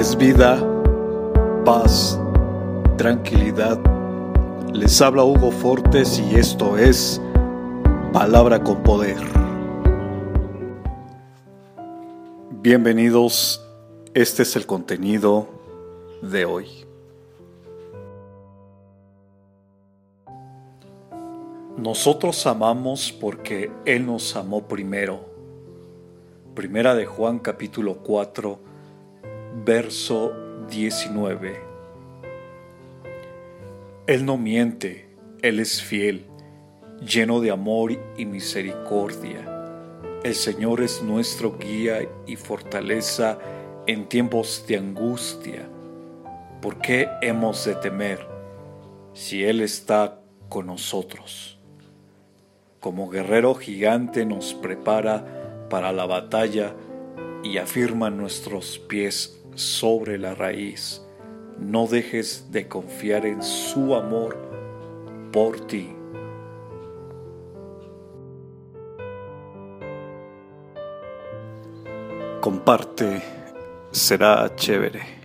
es vida, paz, tranquilidad. Les habla Hugo Fortes y esto es Palabra con Poder. Bienvenidos, este es el contenido de hoy. Nosotros amamos porque Él nos amó primero. Primera de Juan capítulo 4 verso 19. Él no miente, Él es fiel, lleno de amor y misericordia. El Señor es nuestro guía y fortaleza en tiempos de angustia. ¿Por qué hemos de temer si Él está con nosotros? Como guerrero gigante nos prepara para la batalla y afirma nuestros pies sobre la raíz. No dejes de confiar en su amor por ti. Comparte, será chévere.